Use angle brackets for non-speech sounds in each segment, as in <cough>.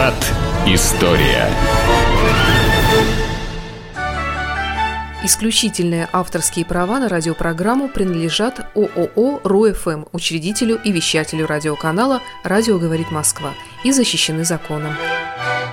Виват. История. Исключительные авторские права на радиопрограмму принадлежат ООО «РУФМ», учредителю и вещателю радиоканала «Радио говорит Москва» и защищены законом.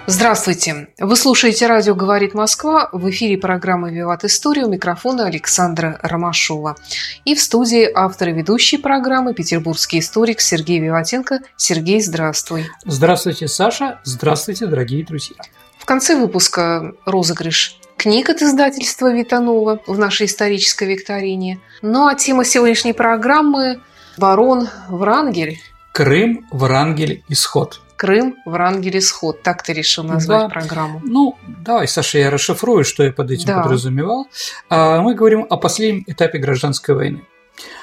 Здравствуйте! Вы слушаете «Радио говорит Москва». В эфире программы «Виват История» у микрофона Александра Ромашова. И в студии автор и ведущий программы петербургский историк Сергей Виватенко. Сергей, здравствуй! Здравствуйте, Саша! Здравствуйте, дорогие друзья! В конце выпуска розыгрыш книг от издательства Витанова в нашей исторической викторине. Ну а тема сегодняшней программы – Барон Врангель. Крым, Врангель, Исход. Крым, Врангель, Исход. Так ты решил назвать Да. программу. Ну, давай, Саша, я расшифрую, что я под этим Да. подразумевал. А, Мы говорим о последнем этапе гражданской войны.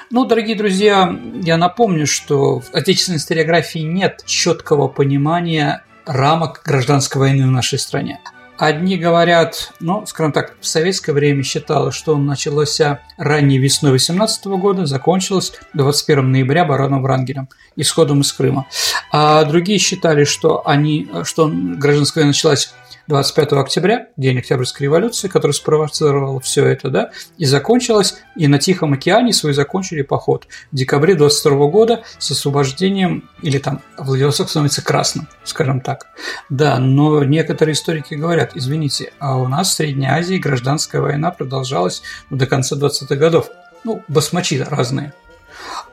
Ну, дорогие друзья, я напомню, что в отечественной историографии нет четкого понимания рамок гражданской войны в нашей стране. Одни говорят, ну, скажем так, в советское время считалось, что он начался ранней весной 18 года, закончилась 21 ноября бароном Врангелем, исходом из Крыма. А другие считали, что, они, что гражданская война началась 25 октября, день Октябрьской революции, которая спровоцировала все это, да, и закончилась, и на Тихом океане свой закончили поход в декабре 22 года с освобождением, или там Владивосток становится красным, скажем так. Да, но некоторые историки говорят, извините, а у нас в Средней Азии гражданская война продолжалась до конца 20-х годов. Ну, басмачи разные.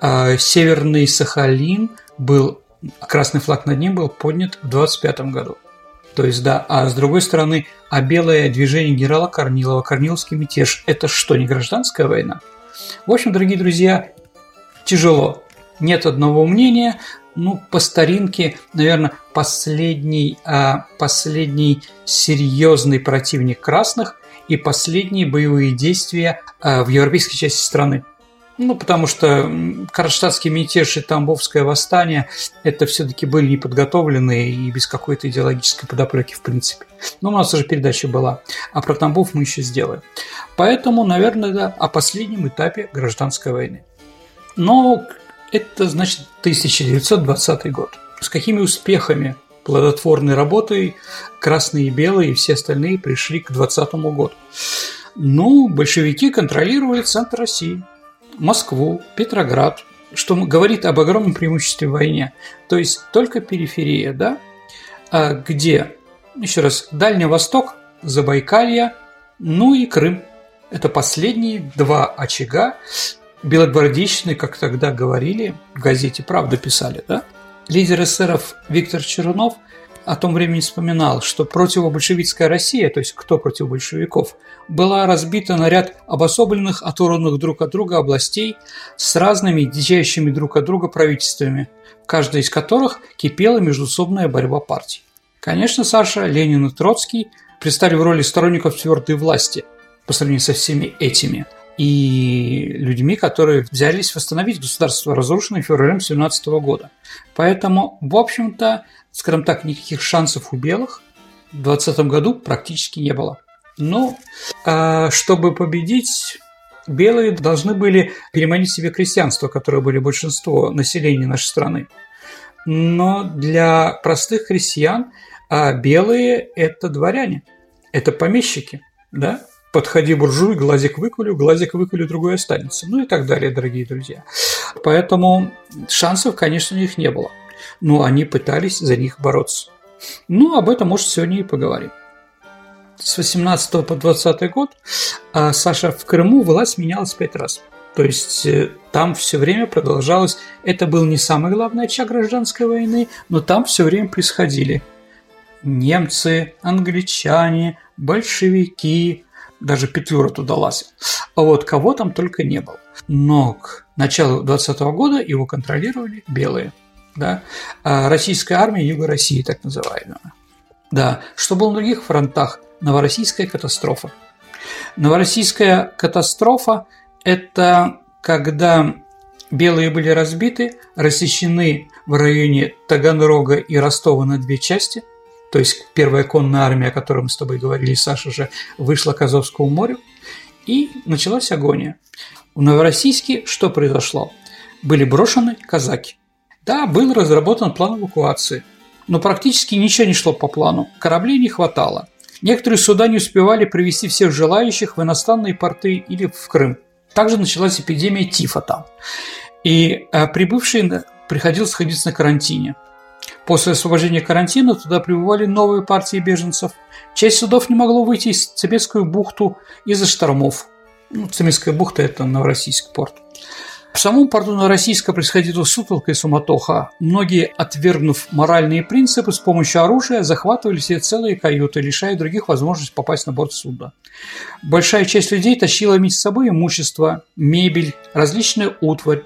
А Северный Сахалин был, красный флаг над ним был поднят в 25 году. То есть, да, а с другой стороны, а белое движение генерала Корнилова, Корниловский мятеж – это что, не гражданская война? В общем, дорогие друзья, тяжело. Нет одного мнения. Ну, по старинке, наверное, последний, а, последний серьезный противник красных и последние боевые действия а, в европейской части страны. Ну, потому что м, Кронштадтский мятеж и Тамбовское восстание – это все-таки были неподготовленные и без какой-то идеологической подоплеки в принципе. Но у нас уже передача была, а про Тамбов мы еще сделаем. Поэтому, наверное, да, о последнем этапе гражданской войны. Но это значит 1920 год. С какими успехами плодотворной работой красные и белые и все остальные пришли к 20 году? Ну, большевики контролировали центр России, Москву, Петроград, что говорит об огромном преимуществе в войне. То есть только периферия, да, А где, еще раз, Дальний Восток, Забайкалье, ну и Крым. Это последние два очага белогвардейщины, как тогда говорили, в газете «Правда» писали, да? Лидер эсеров Виктор Чернов о том времени вспоминал, что противобольшевистская Россия, то есть кто против большевиков, была разбита на ряд обособленных, оторванных друг от друга областей с разными, дичающими друг от друга правительствами, в каждой из которых кипела междусобная борьба партий. Конечно, Саша, Ленин и Троцкий предстали в роли сторонников твердой власти по сравнению со всеми этими и людьми, которые взялись восстановить государство, разрушенное февралем 17 года. Поэтому, в общем-то, скажем так, никаких шансов у белых в 20 году практически не было. Но а, чтобы победить, белые должны были переманить себе крестьянство, которое были большинство населения нашей страны. Но для простых крестьян а белые – это дворяне, это помещики, да? Подходи, буржуй, глазик выкулю, глазик выкулю, другой останется. Ну и так далее, дорогие друзья. Поэтому шансов, конечно, у них не было. Но они пытались за них бороться. Ну, об этом, может, сегодня и поговорим. С 18 по 20 год а, Саша в Крыму власть менялась пять раз. То есть э, там все время продолжалось. Это был не самый главный очаг гражданской войны, но там все время происходили немцы, англичане, большевики, даже Петлюра туда лазил. А вот кого там только не было. Но к началу 20 года его контролировали белые. Да? А российская армия Юга России, так называемая. Да, что было на других фронтах? Новороссийская катастрофа. Новороссийская катастрофа – это когда белые были разбиты, рассечены в районе Таганрога и Ростова на две части – то есть первая конная армия, о которой мы с тобой говорили, Саша же, вышла к Азовскому морю, и началась агония. В Новороссийске что произошло? Были брошены казаки. Да, был разработан план эвакуации. Но практически ничего не шло по плану, кораблей не хватало. Некоторые суда не успевали привести всех желающих в иностранные порты или в Крым. Также началась эпидемия тифа там. И э, прибывшие приходилось находиться на карантине. После освобождения карантина туда прибывали новые партии беженцев. Часть судов не могло выйти из Цибетскую бухту из-за штормов. Ну, Цибетская бухта – это Новороссийский порт. В самом порту Новороссийска происходила сутолка и суматоха. Многие, отвергнув моральные принципы, с помощью оружия захватывали себе целые каюты, лишая других возможности попасть на борт судна. Большая часть людей тащила вместе с собой имущество, мебель, различную утварь.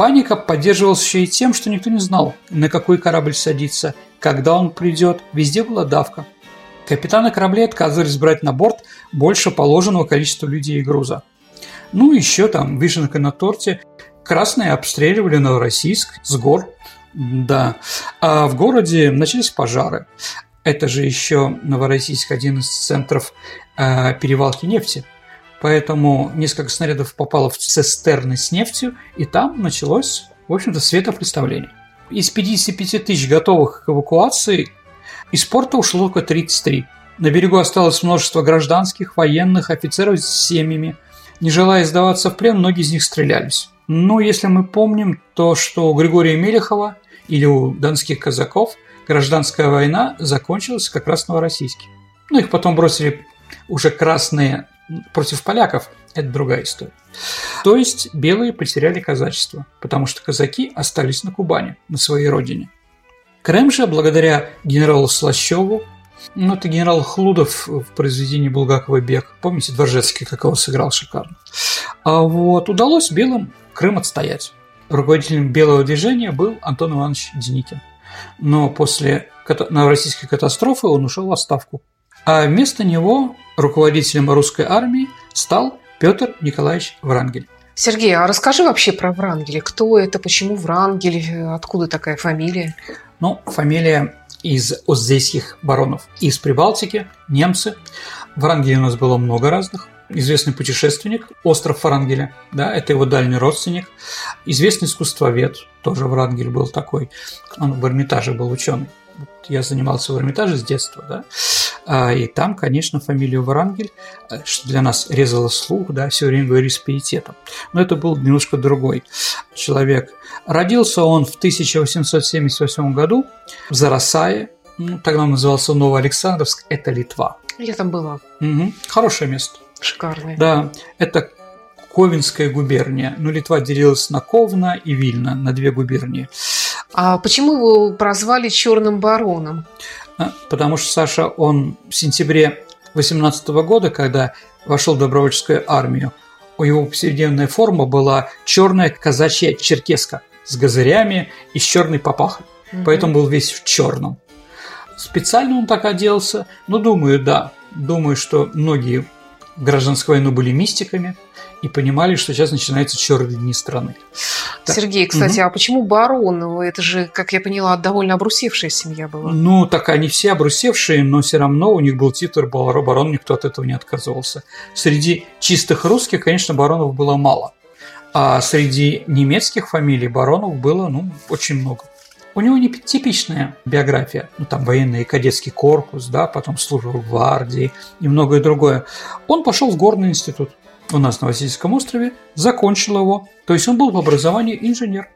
Паника поддерживалась еще и тем, что никто не знал, на какой корабль садиться, когда он придет, везде была давка. Капитаны кораблей отказывались брать на борт больше положенного количества людей и груза. Ну, еще там вишенка на торте. Красные обстреливали Новороссийск с гор. Да. А в городе начались пожары. Это же еще Новороссийск один из центров э, перевалки нефти. Поэтому несколько снарядов попало в цистерны с нефтью, и там началось, в общем-то, светопредставление. Из 55 тысяч готовых к эвакуации из порта ушло только 33. На берегу осталось множество гражданских, военных, офицеров с семьями – не желая сдаваться в плен, многие из них стрелялись. Но если мы помним то, что у Григория Мелехова или у донских казаков гражданская война закончилась как раз в Новороссийске. Ну, их потом бросили уже красные против поляков. Это другая история. То есть белые потеряли казачество, потому что казаки остались на Кубани, на своей родине. Крым же, благодаря генералу Слащеву, ну, это генерал Хлудов в произведении Булгакова «Бег». Помните, Дворжецкий, как его сыграл шикарно. А вот удалось белым Крым отстоять. Руководителем белого движения был Антон Иванович Деникин. Но после новороссийской катастрофы он ушел в отставку. А вместо него руководителем русской армии стал Петр Николаевич Врангель. Сергей, а расскажи вообще про Врангеля. Кто это, почему Врангель, откуда такая фамилия? Ну, фамилия из оздейских баронов. Из Прибалтики, немцы. В Врангеле у нас было много разных. Известный путешественник, остров Врангеля, да, это его дальний родственник. Известный искусствовед, тоже Врангель был такой, он в Эрмитаже был ученый. Я занимался в Эрмитаже с детства, да, а, и там, конечно, фамилию Врангель, э, что для нас резало слух, да, все время говорили с пиететом. Но это был немножко другой человек. Родился он в 1878 году в Зарасае, ну, тогда он назывался Новоалександровск, это Литва. Я там была. Угу. Хорошее место. Шикарное. Да, это Ковенская губерния. Но Литва делилась на Ковна и Вильна, на две губернии. А почему его прозвали Черным бароном? А, потому что Саша, он в сентябре 18 года, когда вошел в добровольческую армию, у его повседневная форма была черная казачья черкеска с газырями и с черной папахой. Угу. Поэтому был весь в черном. Специально он так оделся? Ну, думаю, да. Думаю, что многие в гражданскую войну были мистиками и понимали, что сейчас начинаются черные дни страны. Сергей, кстати, угу. а почему барон? Это же, как я поняла, довольно обрусевшая семья была. Ну, так они все обрусевшие, но все равно у них был титул барон, никто от этого не отказывался. Среди чистых русских, конечно, баронов было мало. А среди немецких фамилий баронов было, ну, очень много. У него не типичная биография, ну там военный и кадетский корпус, да, потом служба в гвардии и многое другое. Он пошел в горный институт у нас на Васильевском острове, закончил его, то есть он был по образованию инженер.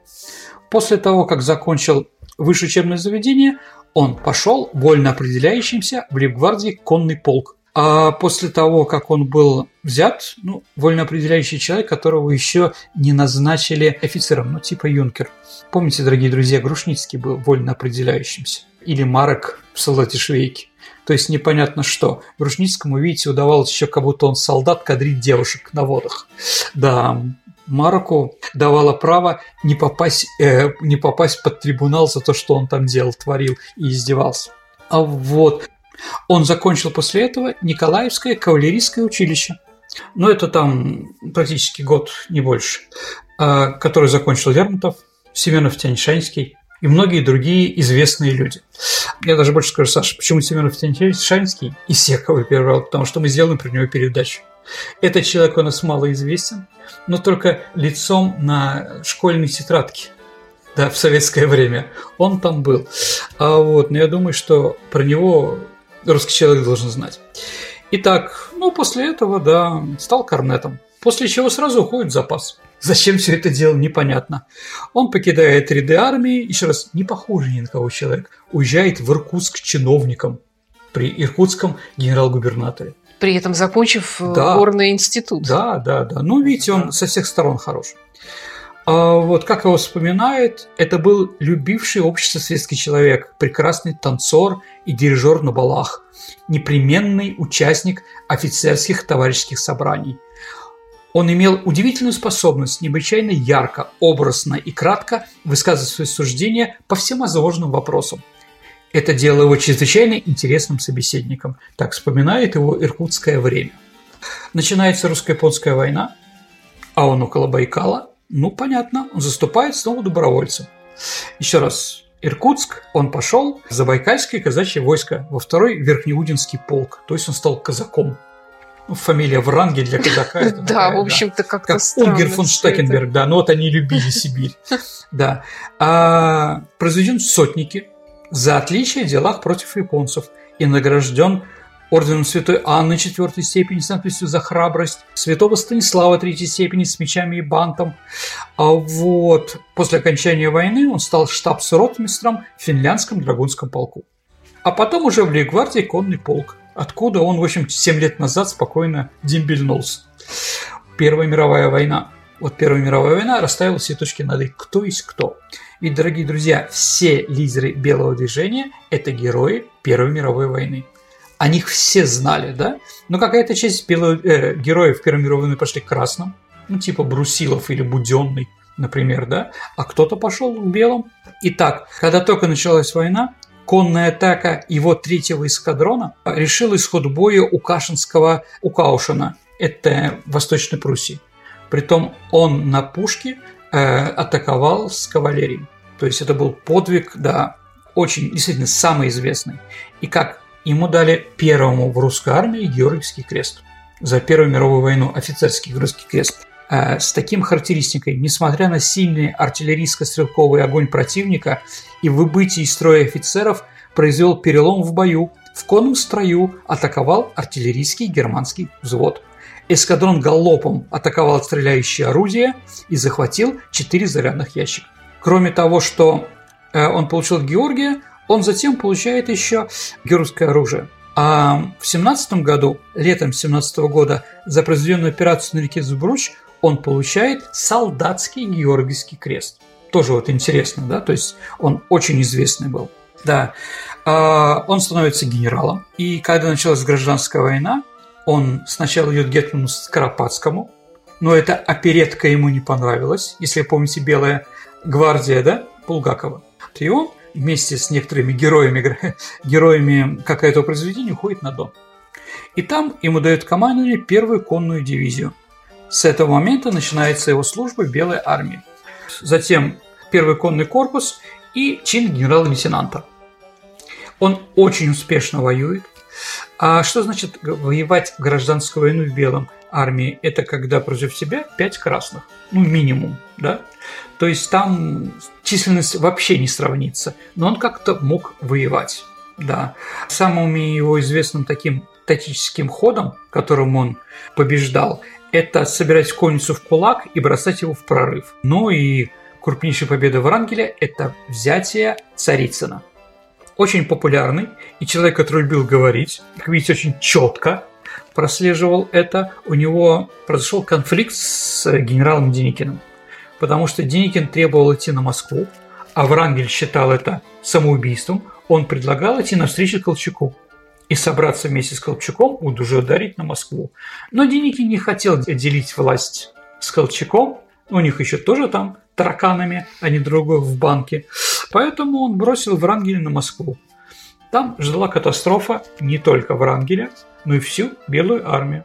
После того, как закончил высшее учебное заведение, он пошел вольно определяющимся в Лейбгвардии конный полк. А после того, как он был взят, ну, вольно определяющий человек, которого еще не назначили офицером, ну, типа юнкер. Помните, дорогие друзья, Грушницкий был вольно определяющимся. Или Марок в солдате Швейки. То есть непонятно что. Грушницкому, видите, удавалось еще, как будто он солдат, кадрить девушек на водах. Да, Мароку давало право не попасть, э, не попасть под трибунал за то, что он там делал, творил и издевался. А вот он закончил после этого Николаевское кавалерийское училище. Но это там практически год, не больше. А, который закончил Лермонтов, Семенов Тяньшанский и многие другие известные люди. Я даже больше скажу, Саша, почему Семенов Тяньшанский и Секова первый потому что мы сделаем про него передачу. Этот человек у нас мало известен, но только лицом на школьной тетрадке. да, в советское время. Он там был. А вот, но я думаю, что про него русский человек должен знать. Итак, ну, после этого, да, стал корнетом. После чего сразу уходит в запас. Зачем все это делал, непонятно. Он покидает ряды армии, еще раз, не похожий ни на кого человек, уезжает в Иркутск чиновником при иркутском генерал-губернаторе. При этом закончив э, да, горный институт. Да, да, да. Ну, видите, он со всех сторон хорош. А вот как его вспоминает, это был любивший общество светский человек, прекрасный танцор и дирижер на балах, непременный участник офицерских товарищеских собраний. Он имел удивительную способность необычайно ярко, образно и кратко высказывать свои суждения по всем изложенным вопросам. Это делало его чрезвычайно интересным собеседником. Так вспоминает его иркутское время. Начинается русско-японская война, а он около Байкала. Ну, понятно, он заступает снова добровольцем. Еще раз, Иркутск, он пошел в Забайкальское казачье войско во второй Верхнеудинский полк, то есть он стал казаком. Ну, фамилия Вранги для казака. <laughs> Да, в общем-то, как-то странно. Ульгер фон Штекенберг, да, но вот они любили Сибирь. <laughs> Да. А, произведен в сотнике за отличие в делах против японцев и награжден орденом Святой Анны четвертой степени с надписью «За храбрость», Святого Станислава третьей степени с мечами и бантом. А вот после окончания войны он стал штабс-ротмистром в финляндском драгунском полку. А потом уже в Лейгвардии конный полк, откуда он, в общем, 7 лет назад спокойно дембельнулся. Первая мировая война. Вот Первая мировая война расставила все точки над «и». Кто есть кто. Ведь, дорогие друзья, все лидеры белого движения – это герои Первой мировой войны. О них все знали, да? Но какая-то часть белых, э, героев Первой мировой войны пошли к красным, ну, типа Брусилов или Буденный, например, да? А кто-то пошел к белым. Итак, когда только началась война, конная атака его третьего эскадрона решила исход боя у Кашинского, у Каушина, это Восточной Пруссии. Притом он на пушке э, атаковал с кавалерией. То есть это был подвиг, да, очень, действительно, самый известный. И как ему дали первому в русской армии Георгиевский крест. За Первую мировую войну офицерский Георгиевский крест. А с таким характеристикой, несмотря на сильный артиллерийско-стрелковый огонь противника и выбытие из строя офицеров, произвел перелом в бою, в конном строю атаковал артиллерийский германский взвод. Эскадрон галопом атаковал стреляющие орудия и захватил четыре зарядных ящика. Кроме того, что э, он получил Георгия, он затем получает еще георгиевское оружие. А в 17 году, летом 17 года, за произведенную операцию на реке Зубруч он получает солдатский Георгиевский крест. Тоже вот интересно, да, то есть он очень известный был. Да, а, он становится генералом, и когда началась гражданская война, он сначала идет Гетману Скоропадскому, но эта оперетка ему не понравилась, если помните «Белая гвардия», да, Булгакова. И он вместе с некоторыми героями, <laughs> героями как этого произведения уходит на Дон. И там ему дают командование первую конную дивизию. С этого момента начинается его служба в Белой армии. Затем первый конный корпус и чин генерал-лейтенанта. Он очень успешно воюет. А что значит воевать гражданскую войну в белом армии? Это когда против себя пять красных, ну минимум, да? То есть там численность вообще не сравнится, но он как-то мог воевать. Да. Самым его известным таким тактическим ходом, которым он побеждал, это собирать конницу в кулак и бросать его в прорыв. Ну и крупнейшая победа Врангеля – это взятие Царицына. Очень популярный, и человек, который любил говорить, как видите, очень четко прослеживал это. У него произошел конфликт с генералом Деникиным потому что Деникин требовал идти на Москву, а Врангель считал это самоубийством, он предлагал идти навстречу Колчаку и собраться вместе с Колчаком и уже ударить на Москву. Но Деникин не хотел делить власть с Колчаком, у них еще тоже там тараканами, а не другой в банке. Поэтому он бросил Врангеля на Москву. Там ждала катастрофа не только Врангеля, но и всю Белую армию.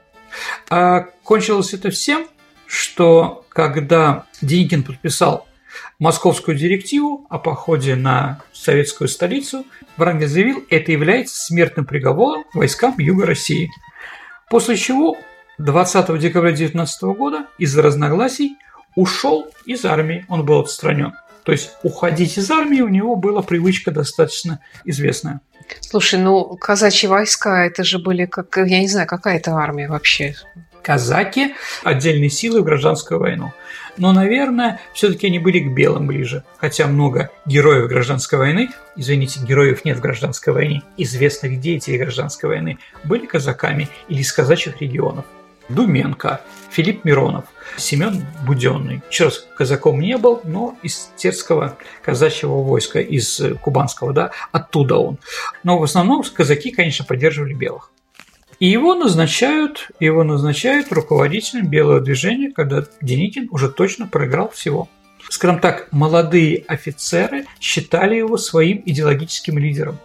А кончилось это всем, что когда Деникин подписал московскую директиву о походе на советскую столицу, Врангель заявил, это является смертным приговором войскам Юга России. После чего 20 декабря 19 года из-за разногласий ушел из армии, он был отстранен. То То есть уходить из армии у него была привычка достаточно известная. Слушай, ну казачьи войска, это же были как, я не знаю, какая это армия вообще? Казаки – отдельные силы в гражданскую войну. Но, наверное, все-таки они были к белым ближе. Хотя много героев гражданской войны, извините, героев нет в гражданской войне, известных деятелей гражданской войны, были казаками или из казачьих регионов. Думенко, Филипп Миронов, Семен Буденный. Еще раз, казаком не был, но из терского казачьего войска, из кубанского, да, оттуда он. Но в основном казаки, конечно, поддерживали белых. И его назначают, его назначают руководителем белого движения, когда Деникин уже точно проиграл всего. Скажем так, молодые офицеры считали его своим идеологическим лидером.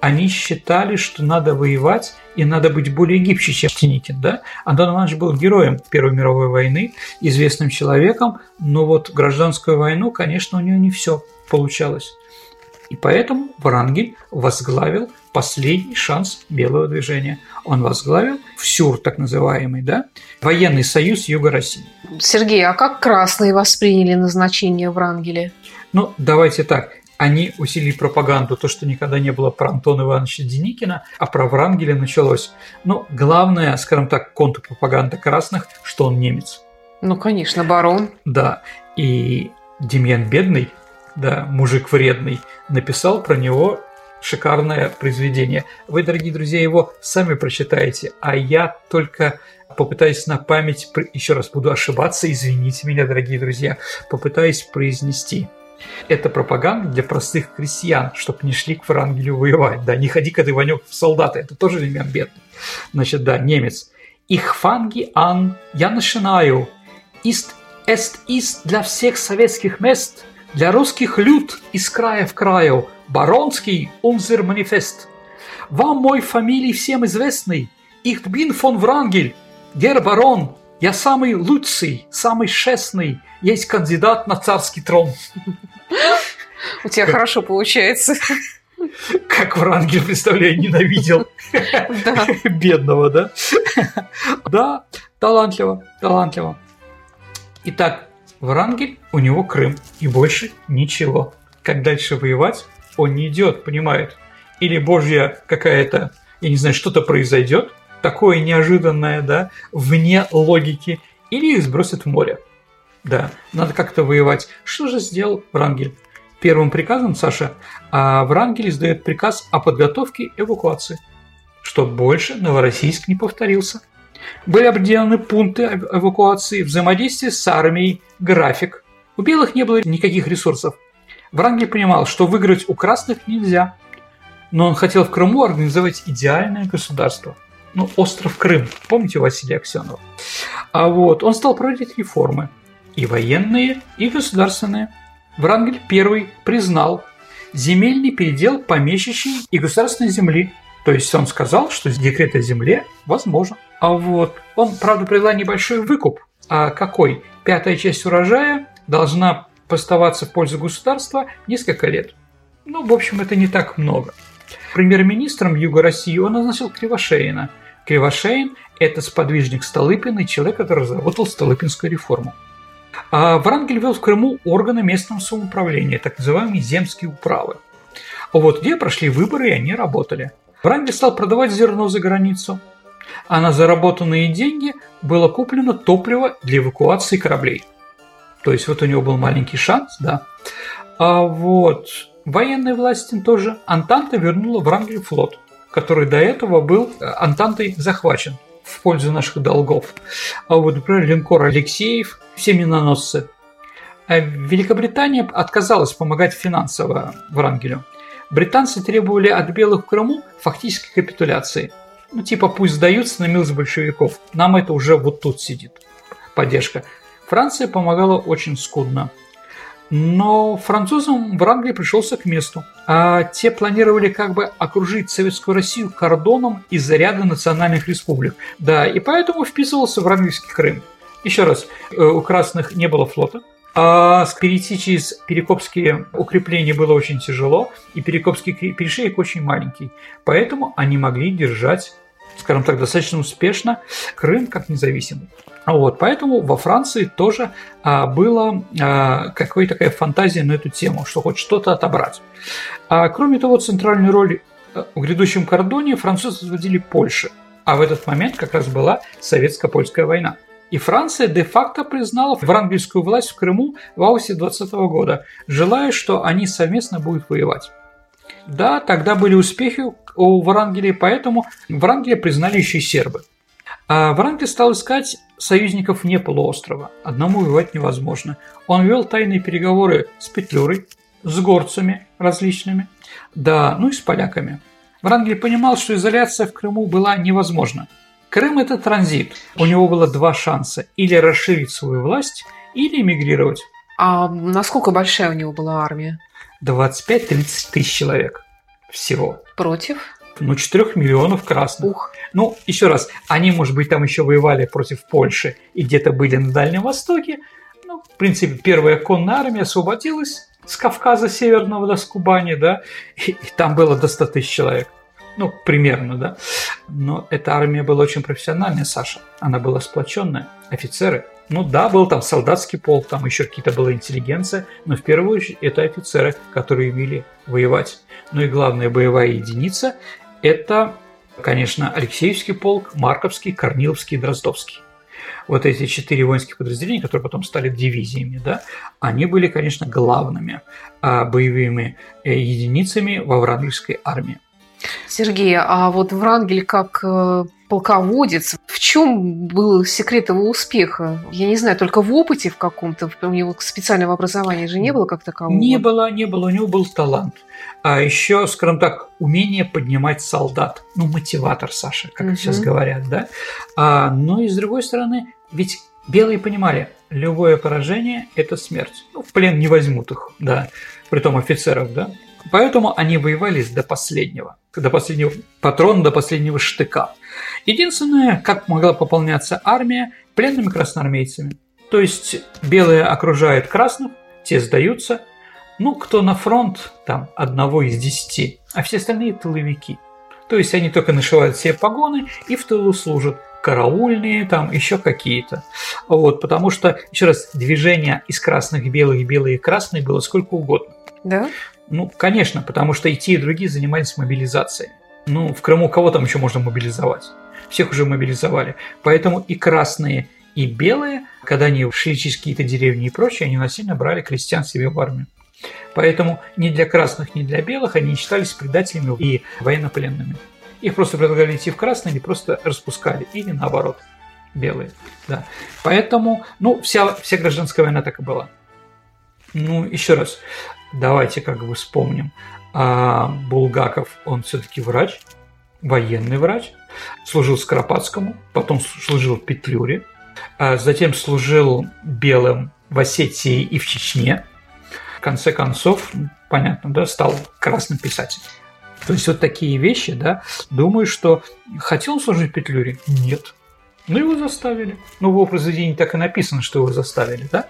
Они считали, что надо воевать и надо быть более гибче, чем Деникин. Да? Антон Иванович был героем Первой мировой войны, известным человеком, но вот гражданскую войну, конечно, у него не все получалось. И поэтому Врангель возглавил последний шанс белого движения. Он возглавил ВСЮР, так называемый, да, военный союз Юга России. Сергей, а как красные восприняли назначение Врангеля? Ну, давайте так. Они усилили пропаганду, то, что никогда не было про Антона Ивановича Деникина, а про Врангеля началось. Но главное, скажем так, контрпропаганда красных, что он немец. Ну, конечно, барон. Да, и Демьян Бедный, да, мужик вредный, написал про него шикарное произведение. Вы, дорогие друзья, его сами прочитаете, а я только попытаюсь на память, еще раз буду ошибаться, извините меня, дорогие друзья, попытаюсь произнести. Это пропаганда для простых крестьян, чтобы не шли к Врангелю воевать. Да, не ходи к этой Иванек в солдаты, это тоже элемент бедный. Значит, да, немец. Их фанги ан, я начинаю. Ист эст ист для всех советских мест, для русских люд из края в краю – Баронский унзер манифест. Вам мой фамилий всем известный. Bin von Wrangel. Гер барон, я самый лучший, самый честный. Есть кандидат на царский трон. <laughs> У тебя хорошо получается. <laughs> Как Врангель, представляю, ненавидел <laughs> бедного, да? Да, талантливо, талантливо. Итак, Врангель, у него Крым, и больше ничего. Как дальше воевать, он не идет, понимает. Или божья какая-то, я не знаю, что-то произойдет, такое неожиданное, да, вне логики, или их сбросят в море. Да, надо как-то воевать. Что же сделал Врангель? Первым приказом, Саша, а Врангель издает приказ о подготовке эвакуации, чтобы больше Новороссийск не повторился. Были определены пункты эвакуации, взаимодействие с армией, график. У белых не было никаких ресурсов. Врангель понимал, что выиграть у красных нельзя, но он хотел в Крыму организовать идеальное государство. Ну, остров Крым. Помните Василия Аксенова? А вот он стал проводить реформы. И военные, и государственные. Врангель первый признал земельный передел помещичьей и государственной земли. То есть он сказал, что декрет о земле возможен. А вот он, правда, привела небольшой выкуп. А какой? Пятая часть урожая должна поставаться в пользу государства несколько лет. Ну, в общем, это не так много. Премьер-министром Юга России он назначил Кривошеина. Кривошеин – это сподвижник Столыпина и человек, который разработал Столыпинскую реформу. А Врангель вел в Крыму органы местного самоуправления, так называемые земские управы. Вот где прошли выборы, и они работали. Врангель стал продавать зерно за границу, а на заработанные деньги было куплено топливо для эвакуации кораблей – то есть вот у него был маленький шанс, да. А вот военной власти тоже Антанта вернула в Врангель флот, который до этого был э, Антантой захвачен в пользу наших долгов. А вот, например, линкор Алексеев, все миноносцы. А Великобритания отказалась помогать финансово Врангелю. Британцы требовали от белых в Крыму фактической капитуляции. Ну, типа, пусть сдаются на милость большевиков. Нам это уже вот тут сидит поддержка. Франция помогала очень скудно. Но французам Врангель пришелся к месту. А те планировали как бы окружить Советскую Россию кордоном из-за ряда национальных республик. Да, и поэтому вписывался в Врангельский Крым. Еще раз, э, у красных не было флота, а перейти через Перекопские укрепления было очень тяжело, и Перекопский перешейк очень маленький. Поэтому они могли держать скажем так, достаточно успешно Крым как независимый. Вот, поэтому во Франции тоже а, была а, какая-то такая фантазия на эту тему, что хоть что-то отобрать. А, кроме того, центральную роль э, в грядущем кордоне французы вводили Польше, а в этот момент как раз была советско-польская война. И Франция де-факто признала врангельскую власть в Крыму в августе 2020 года, желая, что они совместно будут воевать. Да, тогда были успехи у Врангеля, поэтому Врангеля признали еще и сербы. А Врангель стал искать союзников вне полуострова. Одному воевать невозможно. Он вел тайные переговоры с Петлюрой, с горцами различными, да, ну и с поляками. Врангель понимал, что изоляция в Крыму была невозможна. Крым – это транзит. У него было два шанса – или расширить свою власть, или эмигрировать. А насколько большая у него была армия? 25-30 тысяч человек всего. Против? Ну, 4 миллионов красных. Ух. Ну, еще раз, они, может быть, там еще воевали против Польши и где-то были на Дальнем Востоке. Ну, в принципе, первая конная армия освободилась с Кавказа Северного до Скубани, да, и, и там было до 100 тысяч человек. Ну, примерно, да. Но эта армия была очень профессиональная, Саша. Она была сплоченная. Офицеры. Ну да, был там солдатский полк, там еще какие-то была интеллигенция, но в первую очередь это офицеры, которые умели воевать. Ну и главная боевая единица – это, конечно, Алексеевский полк, Марковский, Корниловский, Дроздовский. Вот эти четыре воинских подразделения, которые потом стали дивизиями, да, они были, конечно, главными а, боевыми э, единицами во Врангельской армии. Сергей, а вот Врангель как э, полководец, в чем был секрет его успеха? Я не знаю, только в опыте в каком-то, у него специального образования же не было как такового? Не было, не было, у него был талант. А еще, скажем так, умение поднимать солдат. Ну, мотиватор, Саша, как угу. сейчас говорят, да? А, но и с другой стороны, ведь белые понимали, любое поражение – это смерть. Ну, в плен не возьмут их, да, притом офицеров, да. Поэтому они воевали до последнего, до последнего патрона, до последнего штыка. Единственное, как могла пополняться армия пленными красноармейцами. То есть белые окружают красных, те сдаются, ну, кто на фронт, там, одного из десяти, а все остальные тыловики. То есть они только нашивают все погоны и в тылу служат караульные, там еще какие-то. Вот, потому что, еще раз, движение из красных белых, белые красные было сколько угодно. Да? Ну, конечно, потому что и те, и другие занимались мобилизацией. Ну, в Крыму кого там еще можно мобилизовать? Всех уже мобилизовали. Поэтому и красные, и белые, когда они шли через какие-то деревни и прочее, они насильно брали крестьян себе в армию. Поэтому ни для красных, ни для белых они считались предателями и военнопленными. Их просто предлагали идти в красные или просто распускали, или наоборот, белые. Да. Поэтому, ну, вся, вся гражданская война так и была. Ну, еще раз, давайте как бы вспомним. А Булгаков, он все-таки врач, военный врач, служил Скоропадскому, потом служил в Петлюре, а затем служил белым в Осетии и в Чечне. В конце концов, понятно, да, стал красным писателем. То есть вот такие вещи, да, думаю, что хотел он служить в Петлюре? Нет. Ну, его заставили. Ну, в его произведении так и написано, что его заставили, да?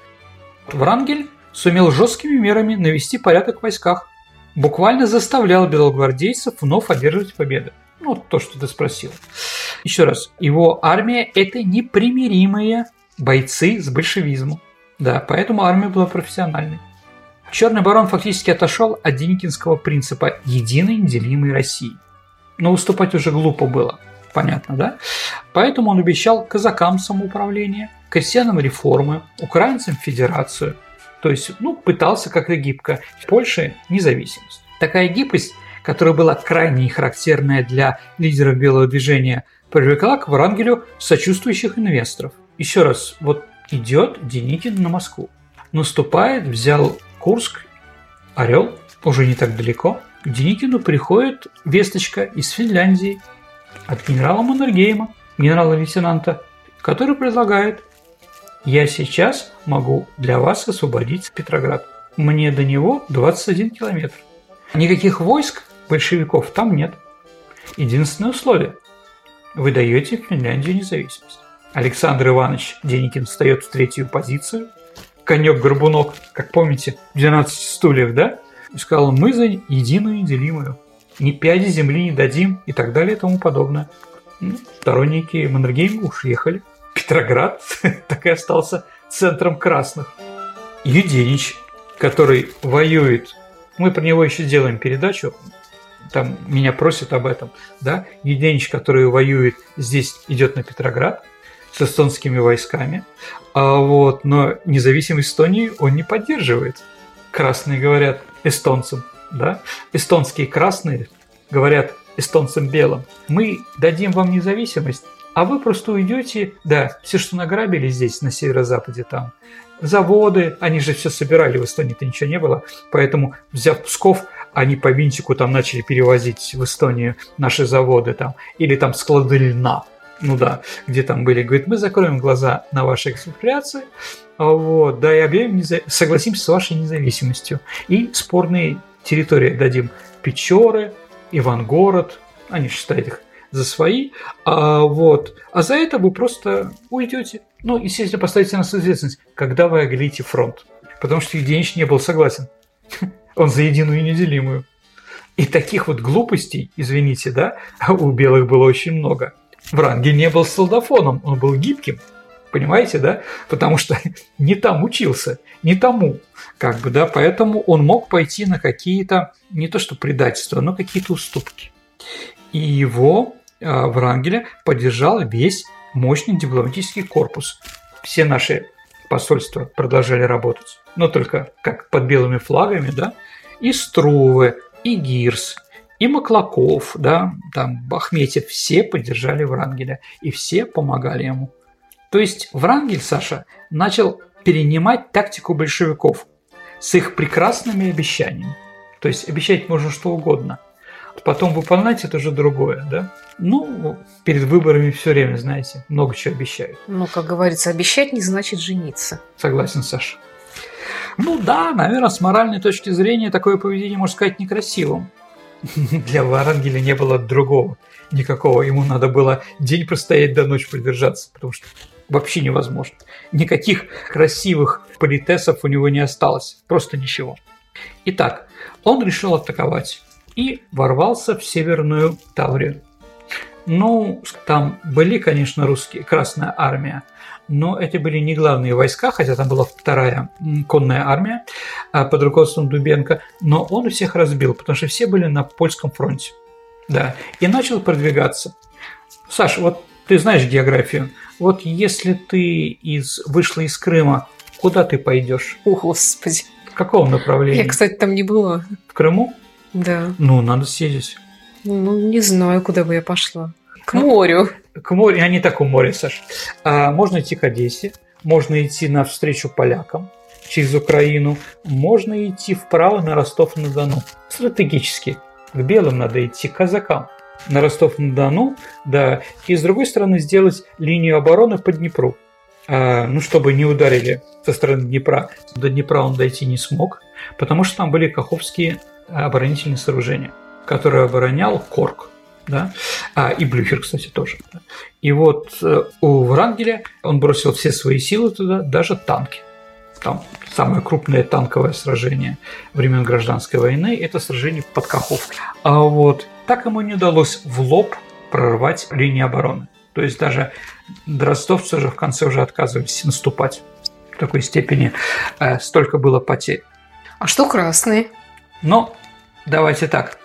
Врангель сумел жесткими мерами навести порядок в войсках, буквально заставлял белогвардейцев вновь одерживать победы. Ну, то, что ты спросил. Еще раз, его армия – это непримиримые бойцы с большевизмом. Да, поэтому армия была профессиональной. Черный барон фактически отошел от Деникинского принципа единой неделимой России. Но уступать уже глупо было, понятно, да? Поэтому он обещал казакам самоуправление, крестьянам реформы, украинцам федерацию – то есть, ну, пытался как-то гибко. В Польше независимость. Такая гибкость, которая была крайне характерная для лидеров белого движения, привлекла к Врангелю сочувствующих инвесторов. Еще раз, вот идет Деникин на Москву. Наступает, взял Курск, Орел, уже не так далеко. К Деникину приходит весточка из Финляндии от генерала Маннергейма, генерала-лейтенанта, который предлагает я сейчас могу для вас освободить Петроград. Мне до него 21 километр. Никаких войск большевиков там нет. Единственное условие – вы даете Финляндию независимость. Александр Иванович Деникин встает в третью позицию. Конек-горбунок, как помните, 12 стульев, да? И сказал, мы за единую неделимую. Ни пяди земли не дадим и так далее и тому подобное. Ну, сторонники Маннергейма уж ехали. Петроград <laughs> так и остался центром красных. Юденич, который воюет, мы про него еще сделаем передачу, там меня просят об этом, да, Юденич, который воюет здесь, идет на Петроград с эстонскими войсками, а вот, но независимость Эстонии он не поддерживает. Красные говорят эстонцам, да, эстонские красные говорят эстонцам белым, мы дадим вам независимость, а вы просто уйдете, да, все, что награбили здесь, на северо-западе там, заводы, они же все собирали, в Эстонии-то ничего не было, поэтому, взяв Псков, они по винтику там начали перевозить в Эстонию наши заводы там, или там склады льна, ну да, где там были, говорит, мы закроем глаза на ваши экспроприации, вот, да, и объявим, согласимся с вашей независимостью, и спорные территории дадим. Печоры, Ивангород, они считают их за свои, а, вот, а за это вы просто уйдете. Ну, естественно, поставите нас в известность, когда вы оголите фронт. Потому что Евгеньевич не был согласен. <laughs> Он за единую и неделимую. И таких вот глупостей, извините, да, <laughs> у белых было очень много. Врангель не был солдафоном, он был гибким. Понимаете, да? Потому что <laughs> не там учился, не тому. Как бы, да, поэтому он мог пойти на какие-то, не то что предательства, но какие-то уступки. И его Врангеля поддержал весь мощный дипломатический корпус. Все наши посольства продолжали работать, но только как под белыми флагами, да, и Струве, и Гирс, и Маклаков, да, там Бахметьев, все поддержали Врангеля, и все помогали ему. То есть Врангель, Саша, начал перенимать тактику большевиков с их прекрасными обещаниями. То есть обещать можно что угодно. Потом выполнять это уже другое, да? Ну, перед выборами все время, знаете, много чего обещают. Ну, как говорится, обещать не значит жениться. Согласен, Саша. Ну да, наверное, с моральной точки зрения такое поведение, можно сказать, некрасивым. <laughs> Для Варангеля не было другого никакого. Ему надо было день простоять до ночи продержаться, потому что вообще невозможно. Никаких красивых политесов у него не осталось. Просто ничего. Итак, он решил атаковать и ворвался в Северную Таврию. Ну, там были, конечно, русские, Красная Армия, но это были не главные войска, хотя там была вторая конная армия а, под руководством Дубенко, но он всех разбил, потому что все были на польском фронте. Да, и начал продвигаться. Саша, вот ты знаешь географию. Вот если ты из, вышла из Крыма, куда ты пойдешь? О, Господи. В каком направлении? Я, кстати, там не была. В Крыму? Да. Ну, надо съездить. Ну, не знаю, куда бы я пошла. К ну, морю. К морю, я не так у моря, Саш. А, можно идти к Одессе, можно идти навстречу полякам через Украину, можно идти вправо на Ростов-на-Дону. Стратегически. К белым надо идти, к казакам. На Ростов-на-Дону, да, и с другой стороны сделать линию обороны по Днепру. А, ну, чтобы не ударили со стороны Днепра. До Днепра он дойти не смог, потому что там были каховские оборонительные сооружения, которые оборонял Корк. Да? А, и Блюхер, кстати, тоже. Да? И вот э, у Врангеля он бросил все свои силы туда, даже танки. Там самое крупное танковое сражение времен гражданской войны – это сражение под Каховкой. А вот так ему не удалось в лоб прорвать линии обороны. То есть даже ростовцы уже в конце уже отказывались наступать. В такой степени э, столько было потерь. А что красные? Но давайте так.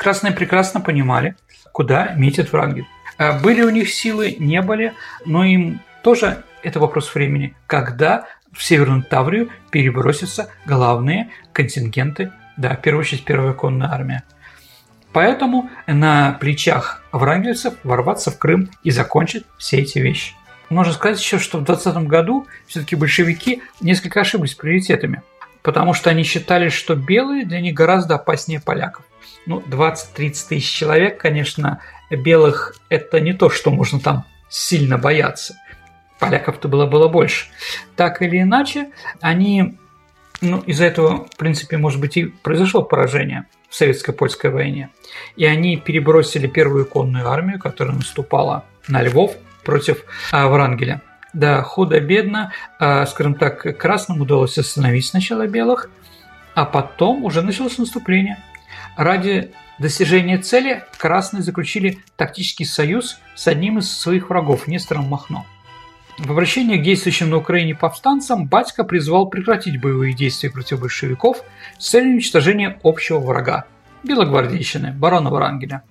Красные прекрасно понимали, куда метит Врангель. А были у них силы, не были, но им тоже это вопрос времени, когда в Северную Таврию перебросятся главные контингенты, да, в первую очередь первая конная армия. Поэтому на плечах врангельцев ворваться в Крым и закончить все эти вещи. Можно сказать еще, что в 20 году все-таки большевики несколько ошиблись приоритетами потому что они считали, что белые для них гораздо опаснее поляков. Ну, 20-30 тысяч человек, конечно, белых – это не то, что можно там сильно бояться. Поляков-то было, было больше. Так или иначе, они, ну, из-за этого, в принципе, может быть, и произошло поражение в советско-польской войне. И они перебросили первую конную армию, которая наступала на Львов против а, Врангеля – да, худо-бедно, э, скажем так, красным удалось остановить сначала белых, а потом уже началось наступление. Ради достижения цели красные заключили тактический союз с одним из своих врагов, Нестором Махно. В обращении к действующим на Украине повстанцам Батько призвал прекратить боевые действия против большевиков с целью уничтожения общего врага – белогвардейщины, барона Врангеля.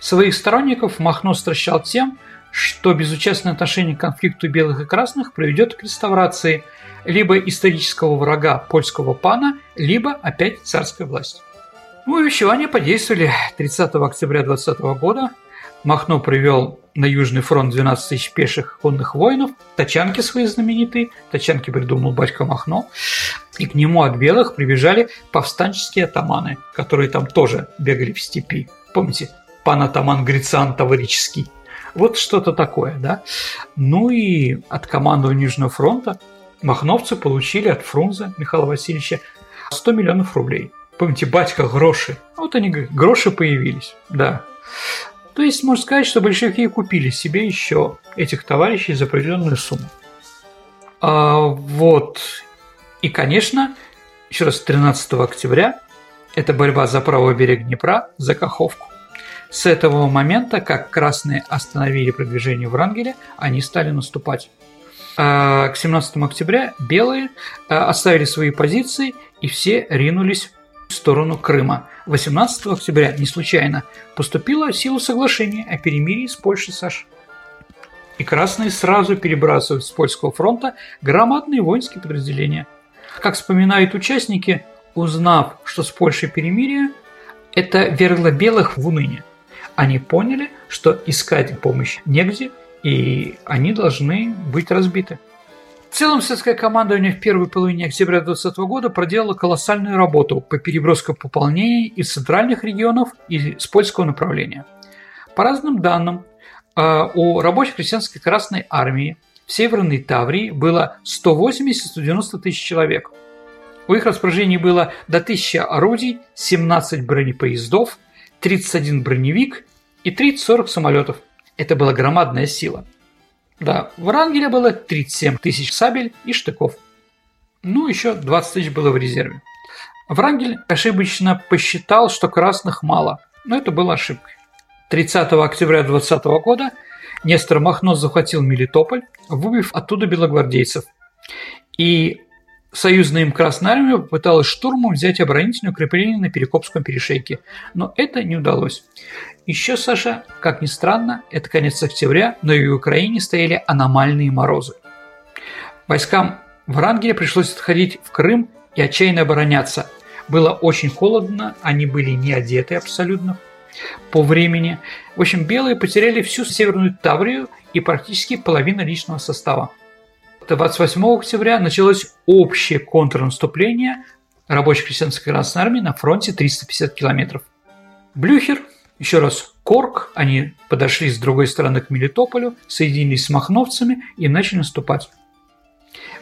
Своих сторонников Махно стращал тем, что безучастное отношение к конфликту белых и красных приведет к реставрации либо исторического врага польского пана, либо опять царской власти. Ну, увещевания подействовали 30 октября 2020 года. Махно привел на Южный фронт 12 тысяч пеших конных воинов, тачанки свои знаменитые, тачанки придумал батька Махно, и к нему от белых прибежали повстанческие атаманы, которые там тоже бегали в степи. Помните, пан атаман Грицан Таврический. Вот что-то такое, да? Ну и от командования Южного фронта махновцы получили от Фрунзе Михаила Васильевича 100 миллионов рублей. Помните, батька гроши. Вот они, гроши появились, да. То есть, можно сказать, что большевики купили себе еще этих товарищей за определенную сумму. А, вот. И, конечно, еще раз, 13 октября это борьба за правый берег Днепра, за Каховку. С этого момента, как красные остановили продвижение в Рангеле, они стали наступать. А к 17 октября белые а, оставили свои позиции и все ринулись в сторону Крыма. 18 октября не случайно поступило в силу соглашения о перемирии с Польшей Саш. И красные сразу перебрасывают с польского фронта громадные воинские подразделения. Как вспоминают участники, узнав, что с Польшей перемирие, это вергло белых в уныние они поняли, что искать помощь негде, и они должны быть разбиты. В целом, советское командование в первой половине октября 2020 года проделало колоссальную работу по переброске пополнений из центральных регионов и с польского направления. По разным данным, э, у рабочих крестьянской Красной Армии в Северной Таврии было 180-190 тысяч человек. У их распоряжении было до 1000 орудий, 17 бронепоездов, 31 броневик и 30-40 самолетов. Это была громадная сила. Да, в Рангеле было 37 тысяч сабель и штыков. Ну, еще 20 тысяч было в резерве. Врангель ошибочно посчитал, что красных мало, но это было ошибкой. 30 октября 2020 года Нестор Махно захватил Мелитополь, выбив оттуда белогвардейцев. И Союзная им Красная Армия попыталась штурмом взять оборонительное укрепление на Перекопском перешейке, но это не удалось. Еще, Саша, как ни странно, это конец октября, но и в Украине стояли аномальные морозы. Войскам Врангеля пришлось отходить в Крым и отчаянно обороняться. Было очень холодно, они были не одеты абсолютно по времени. В общем, белые потеряли всю Северную Таврию и практически половину личного состава. 28 октября началось общее контрнаступление рабочей крестьянской Красной Армии на фронте 350 километров. Блюхер, еще раз Корк, они подошли с другой стороны к Мелитополю, соединились с махновцами и начали наступать.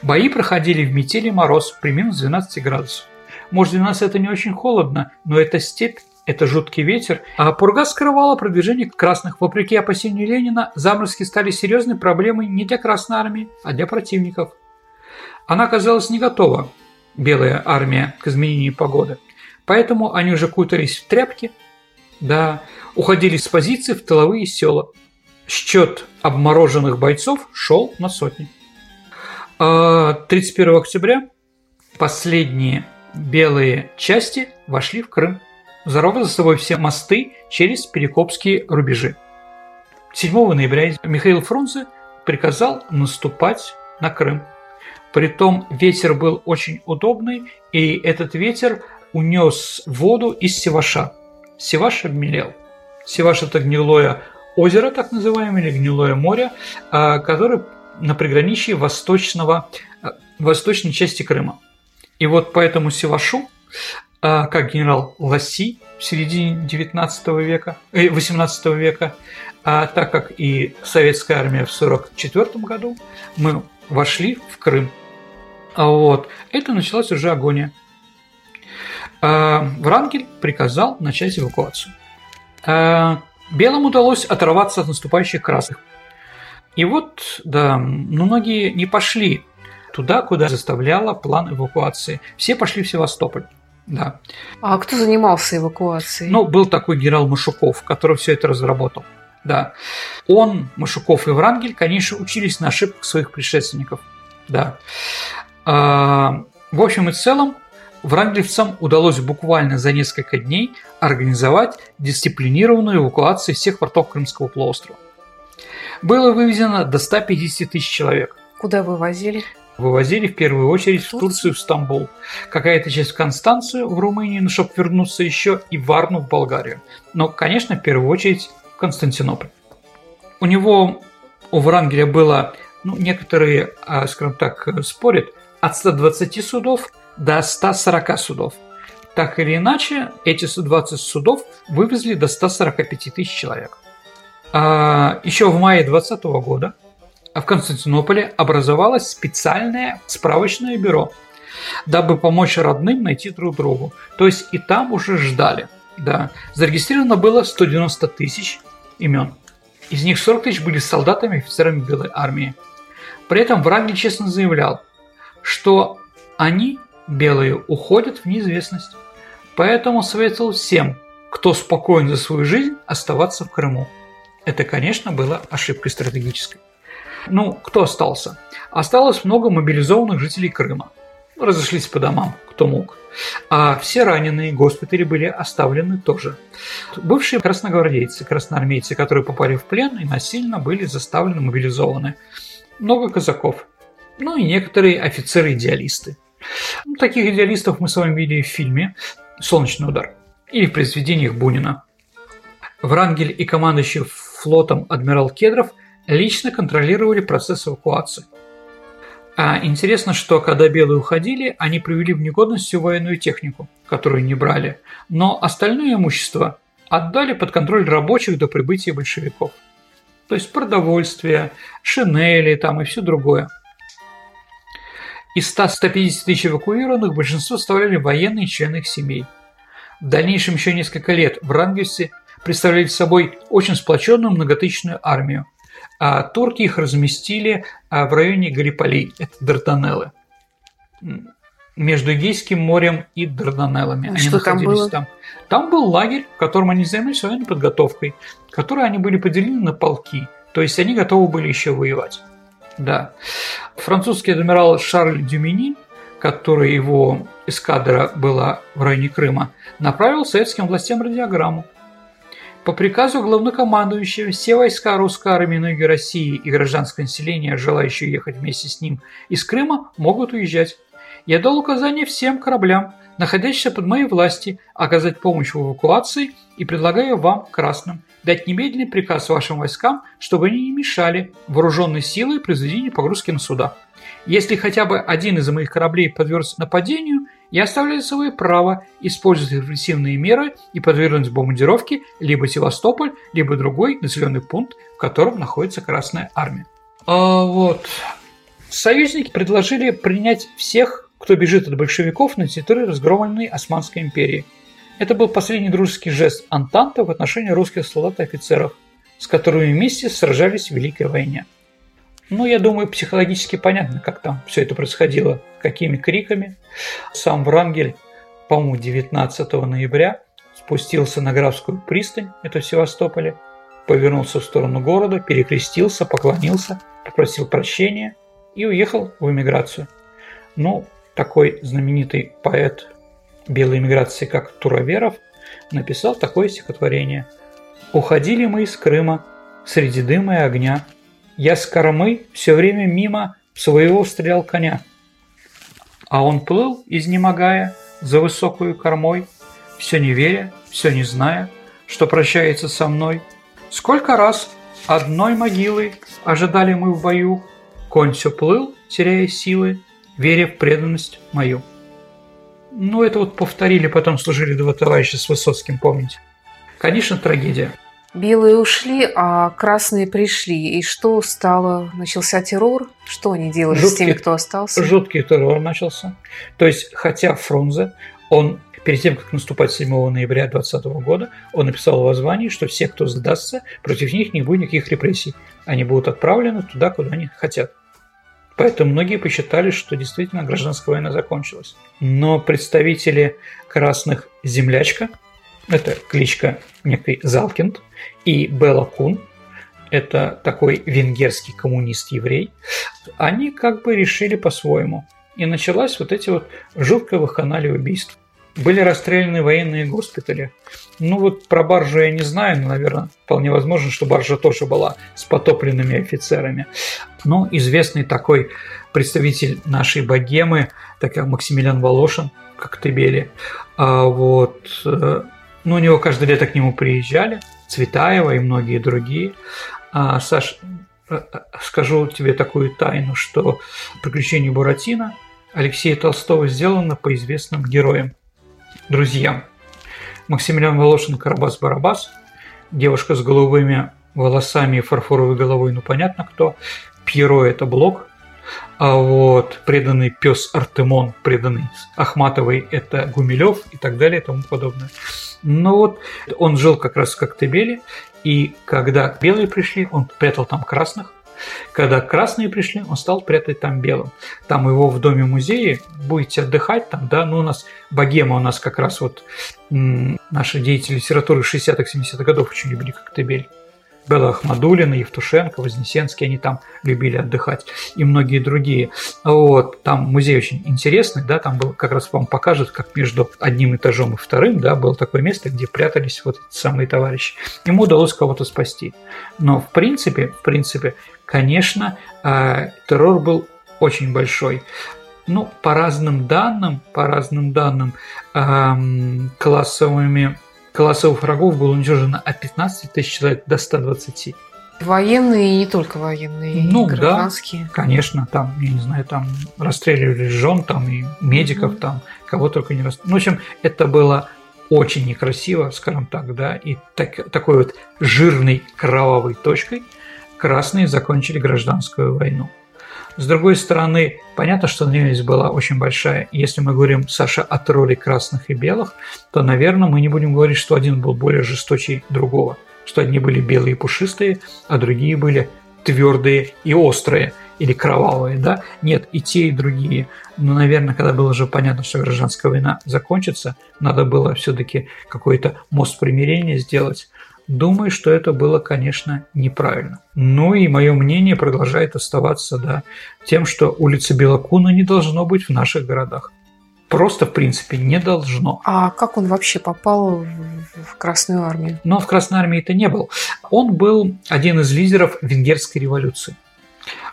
Бои проходили в метели мороз при минус 12 градусов. Может, для нас это не очень холодно, но это степь это жуткий ветер, а пурга скрывала продвижение красных. Вопреки опасению Ленина, заморозки стали серьезной проблемой не для Красной Армии, а для противников. Она оказалась не готова, белая армия, к изменению погоды. Поэтому они уже кутались в тряпки, да, уходили с позиций в тыловые села. Счет обмороженных бойцов шел на сотни. 31 а октября последние белые части вошли в Крым взорвав за собой все мосты через Перекопские рубежи. 7 ноября Михаил Фрунзе приказал наступать на Крым. Притом ветер был очень удобный, и этот ветер унес воду из Севаша. Севаш обмелел. Севаш – это гнилое озеро, так называемое, или гнилое море, а, которое на приграничье восточного, а, восточной части Крыма. И вот по этому Севашу как генерал Ласси в середине 19 века, э, 18 века, а так как и советская армия в 1944 году, мы вошли в Крым. А вот, это началась уже агония. А, Врангель приказал начать эвакуацию. А, белым удалось оторваться от наступающих красных. И вот, да, многие не пошли туда, куда заставляла план эвакуации. Все пошли в Севастополь. Да. А кто занимался эвакуацией? Ну, был такой генерал Машуков, который все это разработал. Да. Он, Машуков и Врангель, конечно, учились на ошибках своих предшественников. Да. А, в общем и целом, врангелевцам удалось буквально за несколько дней организовать дисциплинированную эвакуацию всех портов Крымского полуострова. Было вывезено до 150 тысяч человек. Куда вывозили? Вывозили в первую очередь в Турцию, в Стамбул. Какая-то часть в Констанцию, в Румынию, ну, чтобы вернуться еще, и в Варну, в Болгарию. Но, конечно, в первую очередь в Константинополь. У него, у Врангеля было, ну, некоторые, а, скажем так, спорят, от 120 судов до 140 судов. Так или иначе, эти 120 судов вывезли до 145 тысяч человек. А еще в мае 2020 года в Константинополе образовалось специальное справочное бюро, дабы помочь родным найти друг другу. То есть и там уже ждали. Да. Зарегистрировано было 190 тысяч имен. Из них 40 тысяч были солдатами и офицерами Белой армии. При этом Врангель честно заявлял, что они, белые, уходят в неизвестность. Поэтому советовал всем, кто спокоен за свою жизнь, оставаться в Крыму. Это, конечно, было ошибкой стратегической. Ну, кто остался? Осталось много мобилизованных жителей Крыма. Разошлись по домам, кто мог. А все раненые госпитали были оставлены тоже. Бывшие красногвардейцы, красноармейцы, которые попали в плен и насильно были заставлены мобилизованы. Много казаков. Ну и некоторые офицеры-идеалисты. Ну, таких идеалистов мы с вами видели в фильме «Солнечный удар» или в произведениях Бунина. Врангель и командующий флотом адмирал Кедров лично контролировали процесс эвакуации. А интересно, что когда белые уходили, они привели в негодность всю военную технику, которую не брали, но остальное имущество отдали под контроль рабочих до прибытия большевиков. То есть продовольствие, шинели там и все другое. Из 100-150 тысяч эвакуированных большинство составляли военные члены их семей. В дальнейшем еще несколько лет в Рангельсе представляли собой очень сплоченную многотысячную армию, а турки их разместили а, в районе Галиполи, это Дарданеллы, между Эгейским морем и Дарданеллами. Они Что там было? Там. там был лагерь, в котором они занимались военной подготовкой, в которой они были поделены на полки, то есть они готовы были еще воевать. Да. Французский адмирал Шарль Дюмини, который его эскадра была в районе Крыма, направил советским властям радиограмму. По приказу главнокомандующего все войска русской армии на юге России и гражданское население, желающие ехать вместе с ним из Крыма, могут уезжать. Я дал указание всем кораблям, находящимся под моей власти, оказать помощь в эвакуации и предлагаю вам, красным, дать немедленный приказ вашим войскам, чтобы они не мешали вооруженной силой произведению погрузки на суда. Если хотя бы один из моих кораблей подвергся нападению, я оставляю свое право использовать репрессивные меры и подвергнуть бомбардировке либо Севастополь, либо другой населенный пункт, в котором находится Красная Армия. А вот. Союзники предложили принять всех, кто бежит от большевиков на территории разгромленной Османской империи – это был последний дружеский жест Антанта в отношении русских солдат и офицеров, с которыми вместе сражались в Великой войне. Ну, я думаю, психологически понятно, как там все это происходило, какими криками. Сам Врангель, по-моему, 19 ноября спустился на Графскую пристань, это в Севастополе, повернулся в сторону города, перекрестился, поклонился, попросил прощения и уехал в эмиграцию. Ну, такой знаменитый поэт белой миграции, как Туроверов, написал такое стихотворение. «Уходили мы из Крыма среди дыма и огня. Я с кормы все время мимо своего стрелял коня. А он плыл, изнемогая, за высокую кормой, все не веря, все не зная, что прощается со мной. Сколько раз одной могилы ожидали мы в бою, конь все плыл, теряя силы, веря в преданность мою. Ну, это вот повторили, потом служили два товарища с Высоцким, помните. Конечно, трагедия. Белые ушли, а красные пришли. И что стало? Начался террор? Что они делали жуткий, с теми, кто остался? Жуткий террор начался. То есть, хотя Фрунзе, он перед тем, как наступать 7 ноября 2020 года, он написал в воззвании, что все, кто сдастся, против них не будет никаких репрессий. Они будут отправлены туда, куда они хотят. Поэтому многие посчитали, что действительно гражданская война закончилась. Но представители красных «Землячка», это кличка некой Залкинд, и Белла Кун, это такой венгерский коммунист-еврей, они как бы решили по-своему. И началась вот эти вот жуткое ваханалия убийств. Были расстреляны военные госпитали. Ну вот про баржу я не знаю, но, наверное, вполне возможно, что баржа тоже была с потопленными офицерами. Ну, известный такой представитель нашей богемы, такой Максимилиан Волошин, как Тебели. А вот, ну, у него каждое лето к нему приезжали, Цветаева и многие другие. А, Саш, э, э, скажу тебе такую тайну, что «Приключения Буратино» Алексея Толстого сделано по известным героям друзьям. Максимилиан Волошин Карабас-Барабас, девушка с голубыми волосами и фарфоровой головой, ну понятно кто. Пьеро – это Блок, а вот преданный пес Артемон, преданный Ахматовой – это Гумилев и так далее и тому подобное. Но вот он жил как раз в Коктебеле, и когда белые пришли, он прятал там красных, когда красные пришли, он стал прятать там белым. Там его в доме музея, будете отдыхать там, да, ну у нас богема у нас как раз вот м- наши деятели литературы 60-х, 70-х годов очень любили Коктебель. Белла Ахмадулина, Евтушенко, Вознесенский, они там любили отдыхать, и многие другие. Вот, там музей очень интересный, да, там был, как раз вам покажет, как между одним этажом и вторым, да, было такое место, где прятались вот эти самые товарищи. Ему удалось кого-то спасти. Но в принципе, в принципе, конечно, э, террор был очень большой. Ну, по разным данным, по разным данным, эм, классовыми Колоссовых врагов было уничтожено от 15 тысяч человек до 120. Военные и не только военные, ну, и гражданские. Да, конечно, там, я не знаю, там расстреливали жен, там и медиков, mm там, кого только не расстреливали. Ну, в общем, это было очень некрасиво, скажем так, да, и так, такой вот жирной кровавой точкой красные закончили гражданскую войну. С другой стороны, понятно, что ненависть была очень большая. Если мы говорим, Саша, о роли красных и белых, то, наверное, мы не будем говорить, что один был более жестокий другого. Что одни были белые и пушистые, а другие были твердые и острые или кровавые, да? Нет, и те, и другие. Но, наверное, когда было уже понятно, что гражданская война закончится, надо было все-таки какой-то мост примирения сделать. Думаю, что это было, конечно, неправильно. Ну и мое мнение продолжает оставаться да, тем, что улица Белокуна не должно быть в наших городах. Просто, в принципе, не должно. А как он вообще попал в Красную армию? Но в Красной армии это не был. Он был один из лидеров венгерской революции.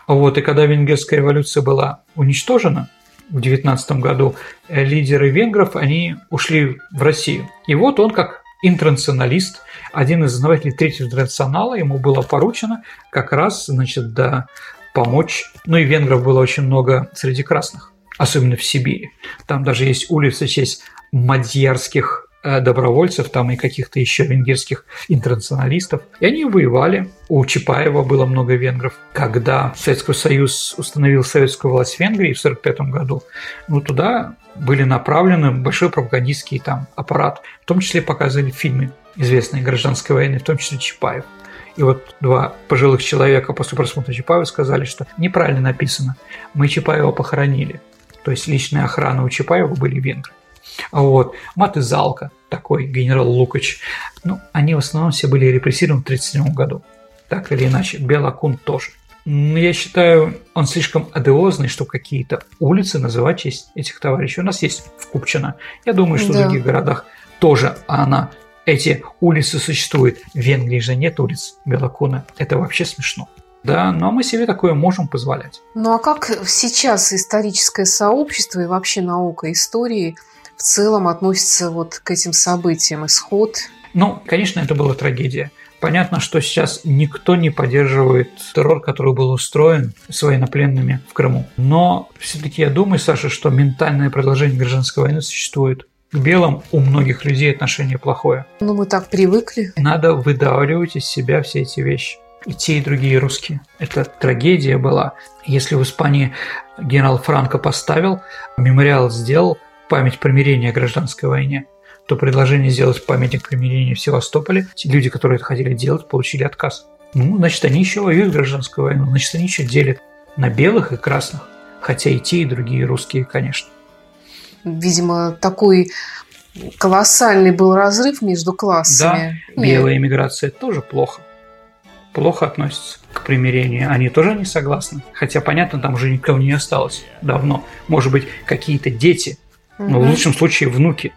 Вот, и когда венгерская революция была уничтожена в 19 году, лидеры венгров, они ушли в Россию. И вот он, как интернационалист, один из основателей Третьего интернационала, ему было поручено как раз, значит, да, помочь. Ну и венгров было очень много среди красных, особенно в Сибири. Там даже есть улица в честь мадьярских э, добровольцев, там и каких-то еще венгерских интернационалистов. И они воевали. У Чапаева было много венгров. Когда Советский Союз установил советскую власть в Венгрии в 1945 году, ну туда были направлены большой пропагандистский там аппарат. В том числе показывали фильмы известной гражданской войны, в том числе Чапаев. И вот два пожилых человека после просмотра Чапаева сказали, что неправильно написано. Мы Чапаева похоронили. То есть личная охрана у Чапаева были венгры. Вот Маты Залка, такой генерал Лукач, ну, они в основном все были репрессированы в 1937 году. Так или иначе, Белакун тоже. Ну, я считаю, он слишком адеозный, чтобы какие-то улицы называть честь этих товарищей. У нас есть в Купчино. Я думаю, что да. в других городах тоже она эти улицы существуют. В Венгрии же нет улиц Белокуна. Это вообще смешно. Да, но мы себе такое можем позволять. Ну а как сейчас историческое сообщество и вообще наука истории в целом относится вот к этим событиям? Исход? Ну, конечно, это была трагедия. Понятно, что сейчас никто не поддерживает террор, который был устроен с военнопленными в Крыму. Но все-таки я думаю, Саша, что ментальное продолжение гражданской войны существует. К белым у многих людей отношение плохое. Ну, мы так привыкли. Надо выдавливать из себя все эти вещи. И те, и другие русские. Это трагедия была. Если в Испании генерал Франко поставил, мемориал сделал память примирения о гражданской войне, то предложение сделать памятник примирения в Севастополе, те люди, которые это хотели делать, получили отказ. Ну, значит, они еще воюют гражданскую войну, значит, они еще делят. на белых и красных, хотя и те, и другие русские, конечно. Видимо, такой колоссальный был разрыв между классами. Да, белая иммиграция тоже плохо. Плохо относится к примирению. Они тоже не согласны. Хотя, понятно, там уже никого не осталось давно. Может быть, какие-то дети, но в лучшем случае внуки.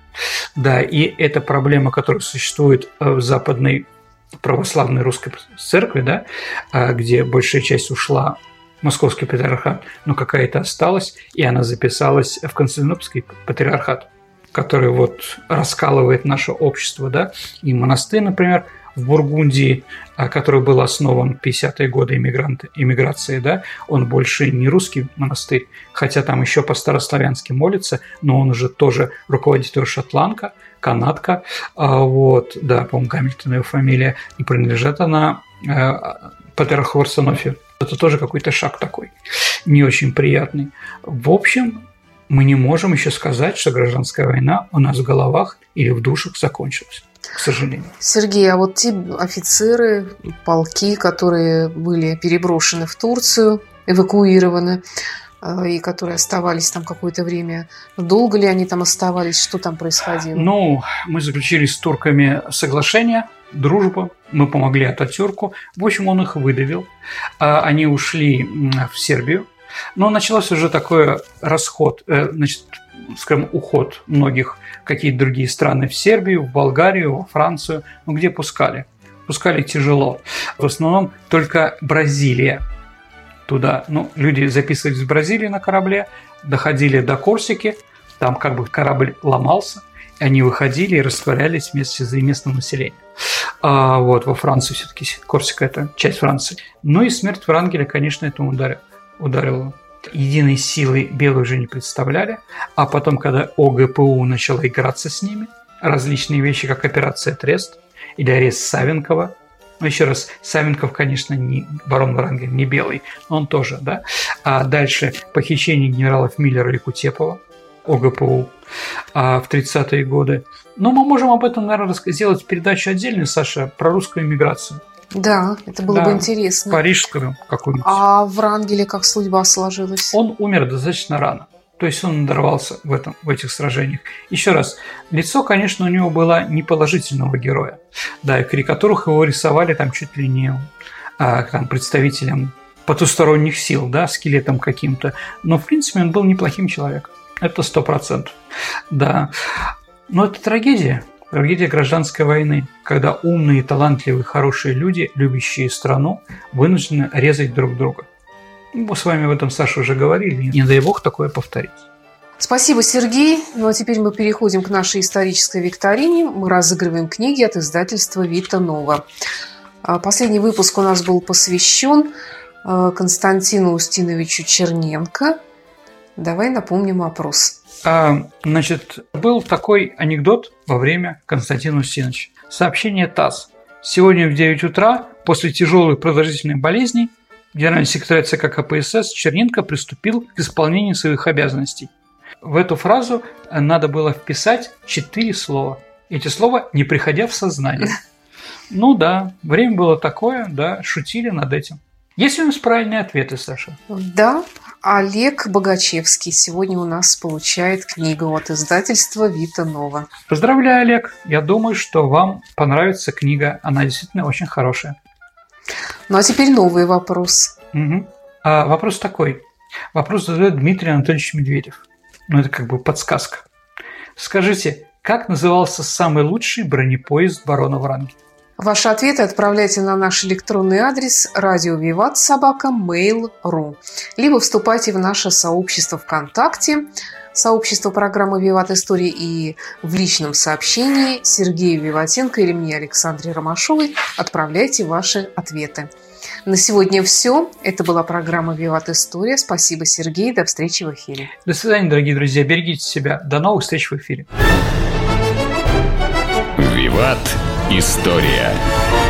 Да, и эта проблема, которая существует э, в западной православной русской церкви, да, а, где большая часть ушла московский патриархат, но какая-то осталась, и она записалась в Константинопольский патриархат, который вот раскалывает наше общество, да, и монастырь, например, в Бургундии, а, который был основан в 50-е годы иммигранты, иммиграции, да, он больше не русский монастырь, хотя там еще по-старославянски молится, но он уже тоже руководитель шотландка, канадка, а, вот, да, по-моему, Гамильтон его фамилия, и принадлежит она э, патриарху Варсонофию. Это тоже какой-то шаг такой, не очень приятный. В общем, мы не можем еще сказать, что гражданская война у нас в головах или в душах закончилась к сожалению. Сергей, а вот те офицеры, полки, которые были переброшены в Турцию, эвакуированы, э, и которые оставались там какое-то время. Долго ли они там оставались? Что там происходило? Ну, мы заключили с турками соглашение, дружба, мы помогли Ататюрку. В общем, он их выдавил. А они ушли в Сербию. Но начался уже такой расход, э, значит, скажем, уход многих какие-то другие страны в Сербию, в Болгарию, во Францию, ну где пускали? Пускали тяжело. В основном только Бразилия туда. Ну, люди записывались в Бразилии на корабле, доходили до Корсики, там как бы корабль ломался, они выходили и растворялись вместе с местным населением. А вот во Франции все-таки Корсика – это часть Франции. Ну и смерть Врангеля, конечно, этому ударила. ударила единой силы белые уже не представляли, а потом, когда ОГПУ начала играться с ними, различные вещи, как операция Трест или арест Савенкова, ну, еще раз, Савенков, конечно, не барон Врангель, не белый, но он тоже, да. А дальше похищение генералов Миллера и Кутепова, ОГПУ а, в 30-е годы. Но мы можем об этом, наверное, сделать передачу отдельную, Саша, про русскую иммиграцию. Да, это было да, бы интересно. Парижскую какую-нибудь. А в Рангеле как судьба сложилась? Он умер достаточно рано. То есть он надорвался в, этом, в этих сражениях. Еще раз, лицо, конечно, у него было не положительного героя. Да, и карикатурах его рисовали там чуть ли не а, там, представителем потусторонних сил, да, скелетом каким-то. Но, в принципе, он был неплохим человеком. Это сто процентов. Да. Но это трагедия. Трагедия гражданской войны, когда умные, талантливые, хорошие люди, любящие страну, вынуждены резать друг друга. Мы с вами об этом, Саша, уже говорили. Не дай бог такое повторить. Спасибо, Сергей. Ну а теперь мы переходим к нашей исторической викторине. Мы разыгрываем книги от издательства Вита Нова. А, последний выпуск у нас был посвящен а, Константину Устиновичу Черненко. Давай напомним вопрос. А, значит, был такой анекдот во время Константина Устиновича. Сообщение ТАСС. Сегодня в 9 утра, после тяжелой продолжительной болезни, генеральный секретарь ЦК КПСС Черненко приступил к исполнению своих обязанностей. В эту фразу надо было вписать четыре слова. Эти слова не приходя в сознание. <laughs> Ну да, время было такое, да, шутили над этим. Есть ли у нас правильные ответы, Саша? Да, Олег Богачевский сегодня у нас получает книгу от издательства Вита Нова. Поздравляю, Олег. Я думаю, что вам понравится книга. Она действительно очень хорошая. Ну а теперь новый вопрос. Угу. А, вопрос такой. Вопрос задает Дмитрий Анатольевич Медведев. Ну, это как бы подсказка. Скажите, как назывался самый лучший бронепоезд барона Врангеля? Ваши ответы отправляйте на наш электронный адрес радио Виват собака mail.ru либо вступайте в наше сообщество ВКонтакте, сообщество программы «Виват Истории» и в личном сообщении Сергею Виватенко или мне, Александре Ромашовой, отправляйте ваши ответы. На сегодня все. Это была программа «Виват История». Спасибо, Сергей. До встречи в эфире. До свидания, дорогие друзья. Берегите себя. До новых встреч в эфире. «Виват. История».